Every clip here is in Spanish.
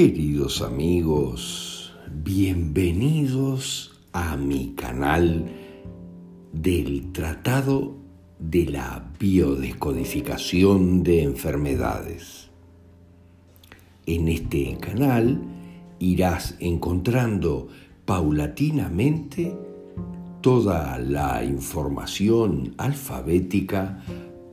Queridos amigos, bienvenidos a mi canal del Tratado de la Biodescodificación de Enfermedades. En este canal irás encontrando paulatinamente toda la información alfabética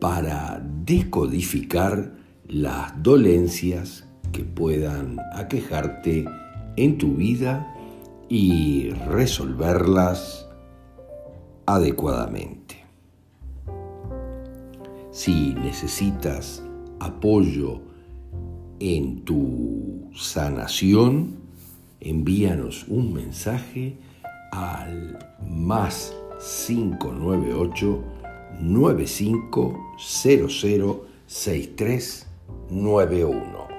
para decodificar las dolencias que puedan aquejarte en tu vida y resolverlas adecuadamente. Si necesitas apoyo en tu sanación, envíanos un mensaje al más 598 9500 6391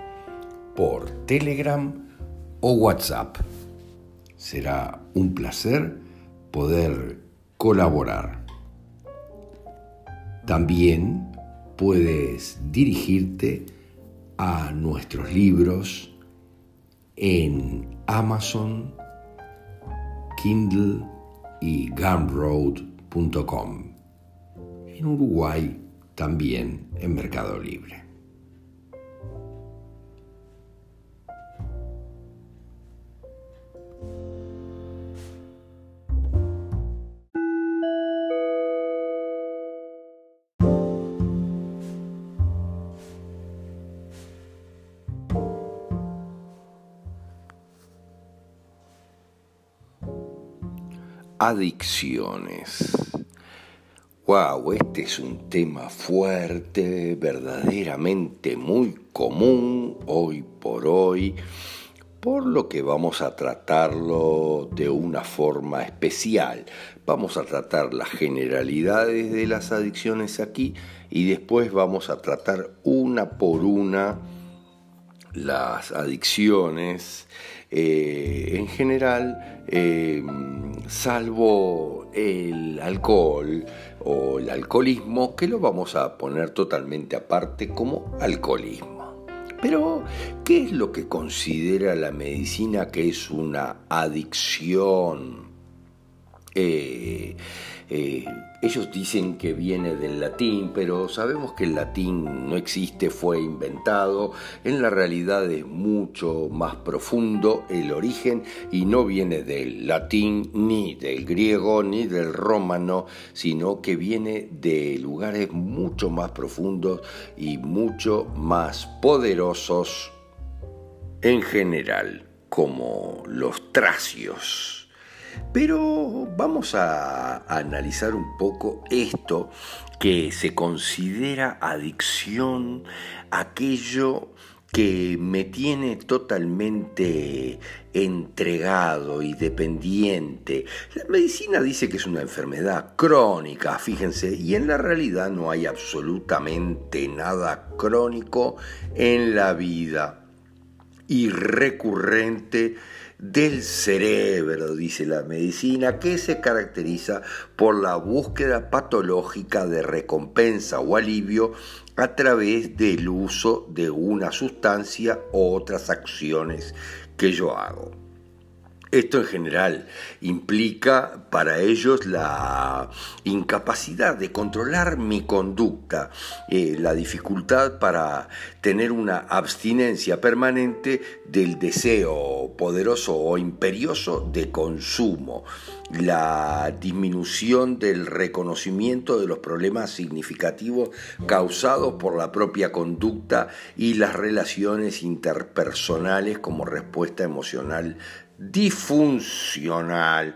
por Telegram o WhatsApp. Será un placer poder colaborar. También puedes dirigirte a nuestros libros en Amazon, Kindle y Gumroad.com. En Uruguay también en Mercado Libre. Adicciones. Wow, este es un tema fuerte, verdaderamente muy común hoy por hoy, por lo que vamos a tratarlo de una forma especial. Vamos a tratar las generalidades de las adicciones aquí y después vamos a tratar una por una las adicciones eh, en general, eh, salvo el alcohol o el alcoholismo, que lo vamos a poner totalmente aparte como alcoholismo. Pero, ¿qué es lo que considera la medicina que es una adicción? Eh, eh, ellos dicen que viene del latín, pero sabemos que el latín no existe, fue inventado. En la realidad es mucho más profundo el origen y no viene del latín, ni del griego, ni del romano, sino que viene de lugares mucho más profundos y mucho más poderosos en general, como los tracios. Pero vamos a analizar un poco esto que se considera adicción, aquello que me tiene totalmente entregado y dependiente. La medicina dice que es una enfermedad crónica, fíjense, y en la realidad no hay absolutamente nada crónico en la vida y recurrente del cerebro, dice la medicina, que se caracteriza por la búsqueda patológica de recompensa o alivio a través del uso de una sustancia o otras acciones que yo hago. Esto en general implica para ellos la incapacidad de controlar mi conducta, eh, la dificultad para tener una abstinencia permanente del deseo poderoso o imperioso de consumo, la disminución del reconocimiento de los problemas significativos causados por la propia conducta y las relaciones interpersonales como respuesta emocional disfuncional.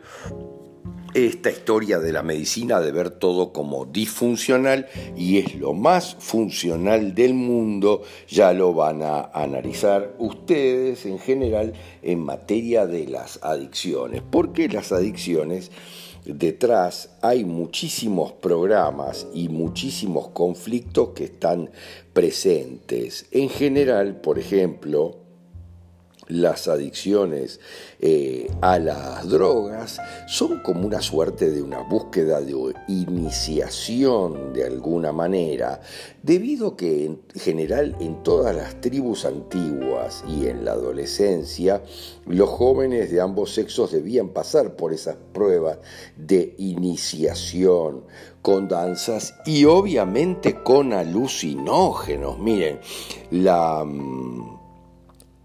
Esta historia de la medicina de ver todo como disfuncional y es lo más funcional del mundo, ya lo van a analizar ustedes en general en materia de las adicciones, porque las adicciones detrás hay muchísimos programas y muchísimos conflictos que están presentes. En general, por ejemplo, las adicciones eh, a las drogas son como una suerte de una búsqueda de iniciación de alguna manera, debido que en general en todas las tribus antiguas y en la adolescencia, los jóvenes de ambos sexos debían pasar por esas pruebas de iniciación con danzas y obviamente con alucinógenos. Miren, la mm,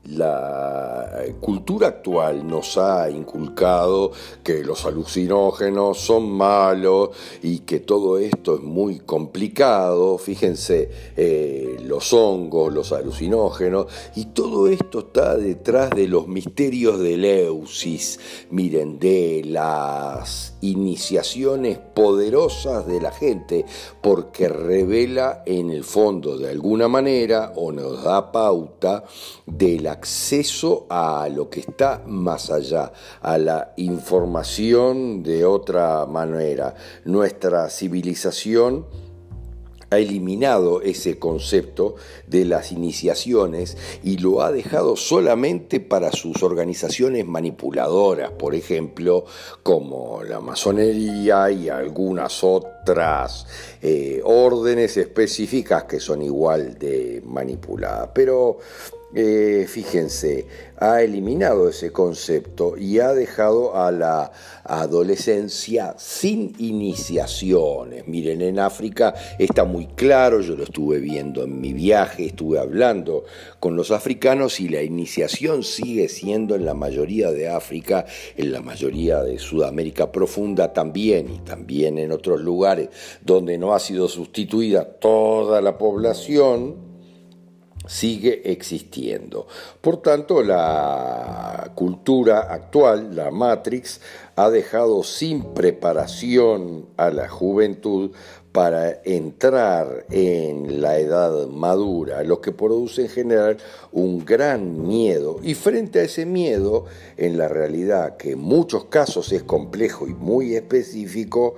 la cultura actual nos ha inculcado que los alucinógenos son malos y que todo esto es muy complicado. Fíjense, eh, los hongos, los alucinógenos, y todo esto está detrás de los misterios de Leusis, miren, de las iniciaciones poderosas de la gente, porque revela en el fondo de alguna manera o nos da pauta de la acceso a lo que está más allá, a la información de otra manera. Nuestra civilización ha eliminado ese concepto de las iniciaciones y lo ha dejado solamente para sus organizaciones manipuladoras, por ejemplo, como la masonería y algunas otras eh, órdenes específicas que son igual de manipuladas. Pero eh, fíjense, ha eliminado ese concepto y ha dejado a la adolescencia sin iniciaciones. Miren, en África está muy claro, yo lo estuve viendo en mi viaje, estuve hablando con los africanos y la iniciación sigue siendo en la mayoría de África, en la mayoría de Sudamérica profunda también y también en otros lugares donde no ha sido sustituida toda la población sigue existiendo. Por tanto, la cultura actual, la Matrix, ha dejado sin preparación a la juventud para entrar en la edad madura, lo que produce en general un gran miedo. Y frente a ese miedo, en la realidad, que en muchos casos es complejo y muy específico,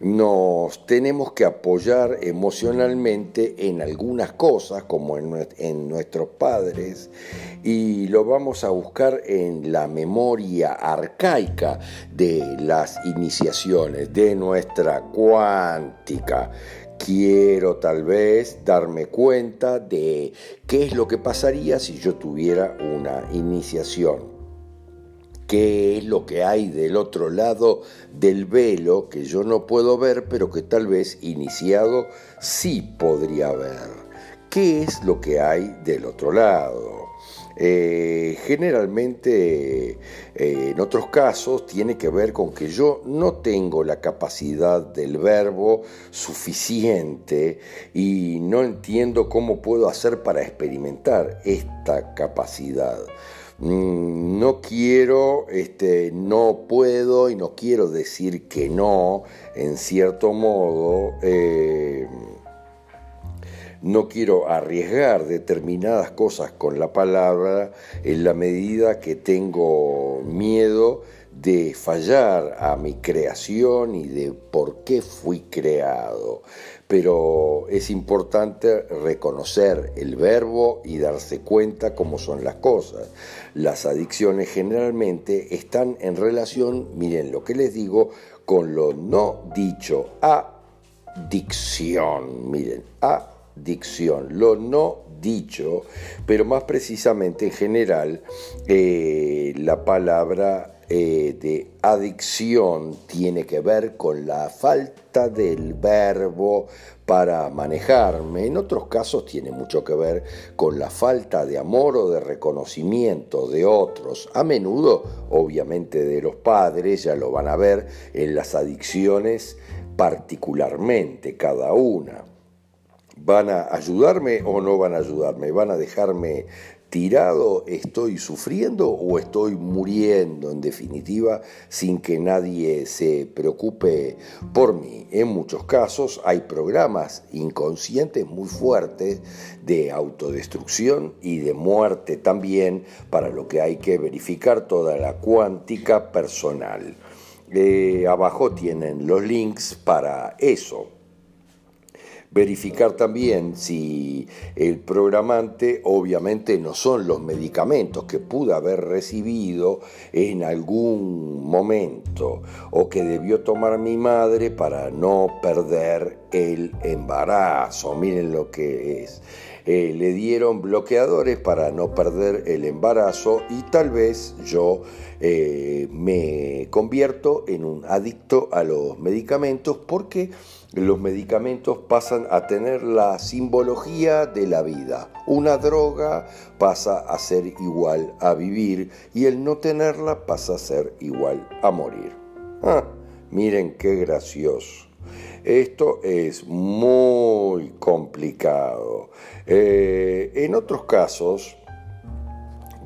nos tenemos que apoyar emocionalmente en algunas cosas, como en, nuestros padres, y lo vamos a buscar en la memoria arcaica de las iniciaciones, de nuestra cuántica. Quiero tal vez darme cuenta de qué es lo que pasaría si yo tuviera una iniciación qué es lo que hay del otro lado del velo que yo no puedo ver, pero que tal vez iniciado sí podría ver. ¿Qué es lo que hay del otro lado? Eh, generalmente, eh, en otros casos, tiene que ver con que yo no tengo la capacidad del verbo suficiente y no entiendo cómo puedo hacer para experimentar esta capacidad. Mm, no quiero, este, no puedo y no quiero decir que no, en cierto modo, eh, no quiero arriesgar determinadas cosas con la palabra en la medida que tengo miedo de fallar a mi creación y de por qué fui creado pero es importante reconocer el verbo y darse cuenta cómo son las cosas. Las adicciones generalmente están en relación, miren lo que les digo, con lo no dicho, adicción, miren, adicción, lo no dicho, pero más precisamente en general eh, la palabra eh, de adicción tiene que ver con la falta del verbo para manejarme. En otros casos tiene mucho que ver con la falta de amor o de reconocimiento de otros. A menudo, obviamente, de los padres, ya lo van a ver en las adicciones particularmente, cada una. ¿Van a ayudarme o no van a ayudarme? ¿Van a dejarme tirado estoy sufriendo o estoy muriendo en definitiva sin que nadie se preocupe por mí. En muchos casos hay programas inconscientes muy fuertes de autodestrucción y de muerte también para lo que hay que verificar toda la cuántica personal. Eh, abajo tienen los links para eso. Verificar también si el programante obviamente no son los medicamentos que pude haber recibido en algún momento o que debió tomar mi madre para no perder el embarazo. Miren lo que es. Eh, le dieron bloqueadores para no perder el embarazo y tal vez yo eh, me convierto en un adicto a los medicamentos porque los medicamentos pasan a tener la simbología de la vida. Una droga pasa a ser igual a vivir y el no tenerla pasa a ser igual a morir. Ah, miren qué gracioso. Esto es muy complicado. Eh, en otros casos,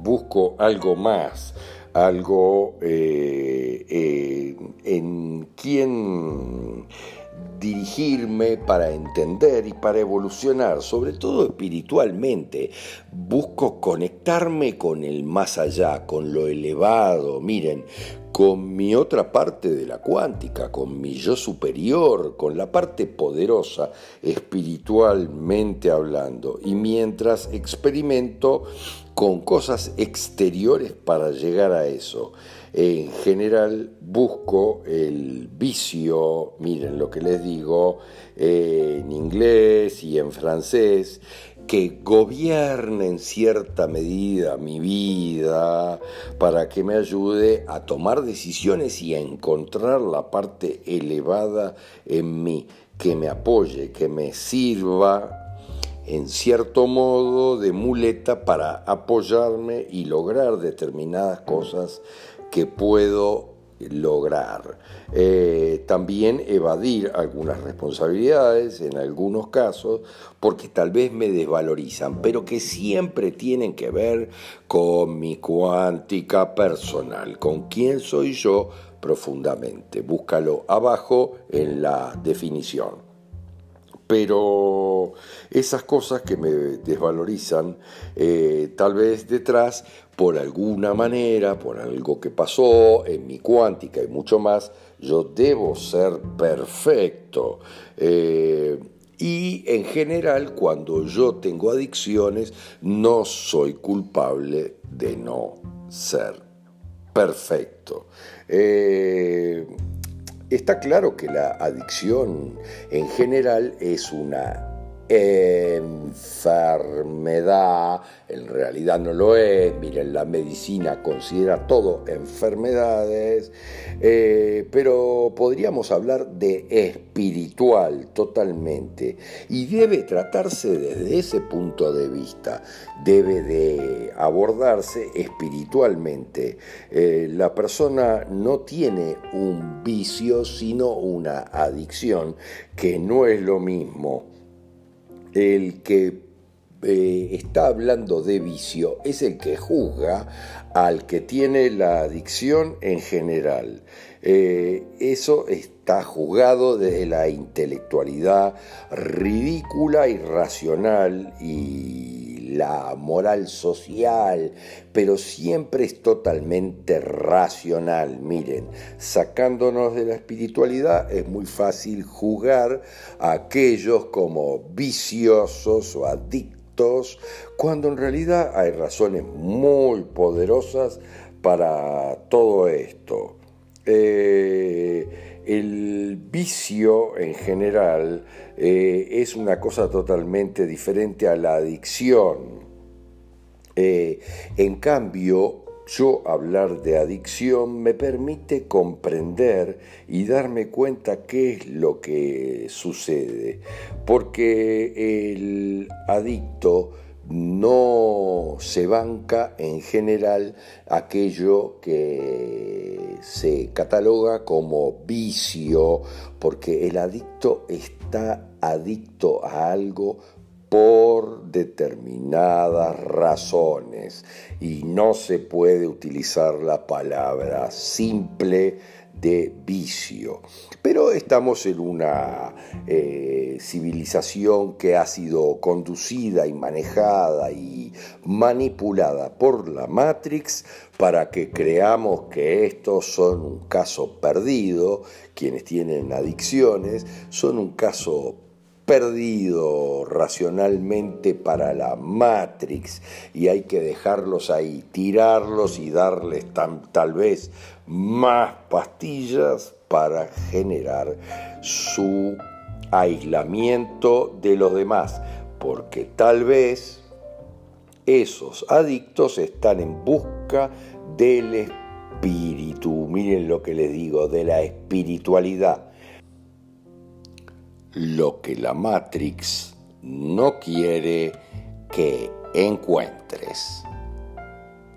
busco algo más, algo eh, eh, en quien dirigirme para entender y para evolucionar, sobre todo espiritualmente. Busco conectarme con el más allá, con lo elevado. Miren, con mi otra parte de la cuántica, con mi yo superior, con la parte poderosa espiritualmente hablando. Y mientras experimento con cosas exteriores para llegar a eso. En general busco el vicio, miren lo que les digo, en inglés y en francés, que gobierne en cierta medida mi vida para que me ayude a tomar decisiones y a encontrar la parte elevada en mí, que me apoye, que me sirva en cierto modo de muleta para apoyarme y lograr determinadas cosas que puedo lograr. Eh, también evadir algunas responsabilidades en algunos casos porque tal vez me desvalorizan, pero que siempre tienen que ver con mi cuántica personal, con quién soy yo profundamente. Búscalo abajo en la definición pero esas cosas que me desvalorizan, eh, tal vez detrás, por alguna manera, por algo que pasó en mi cuántica y mucho más, yo debo ser perfecto. Eh, y en general, cuando yo tengo adicciones, no soy culpable de no ser perfecto. Eh, Está claro que la adicción en general es una enfermedad, en realidad no lo es, miren, la medicina considera todo enfermedades, eh, pero podríamos hablar de espiritual totalmente. Y debe tratarse desde ese punto de vista, debe de abordarse espiritualmente. Eh, la persona no tiene un vicio, sino una adicción, que no es lo mismo el que eh, está hablando de vicio es el que juzga al que tiene la adicción en general. Eh, eso está juzgado desde la intelectualidad ridícula, irracional y la moral social, pero siempre es totalmente racional. Miren, sacándonos de la espiritualidad es muy fácil juzgar a aquellos como viciosos o adictos, cuando en realidad hay razones muy poderosas para todo esto. Eh, el vicio en general eh, es una cosa totalmente diferente a la adicción. Eh, en cambio, yo hablar de adicción me permite comprender y darme cuenta qué es lo que sucede, porque el adicto no se banca en general aquello que se cataloga como vicio, porque el adicto está adicto a algo por determinadas razones. Y no se puede utilizar la palabra simple de vicio. Pero estamos en una eh, civilización que ha sido conducida y manejada y manipulada por la Matrix para que creamos que estos son un caso perdido, quienes tienen adicciones, son un caso perdido racionalmente para la Matrix y hay que dejarlos ahí, tirarlos y darles tal vez más pastillas para generar su aislamiento de los demás, porque tal vez esos adictos están en busca del espíritu, miren lo que les digo, de la espiritualidad lo que la Matrix no quiere que encuentres.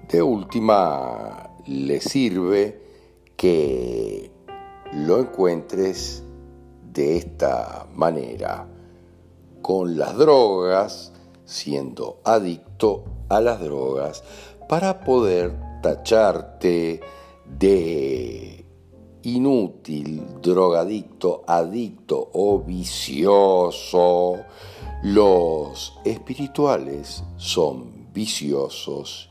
De última, le sirve que lo encuentres de esta manera, con las drogas, siendo adicto a las drogas, para poder tacharte de inútil, drogadicto, adicto o vicioso. Los espirituales son viciosos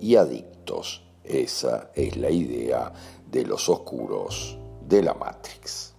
y adictos. Esa es la idea de los oscuros de la Matrix.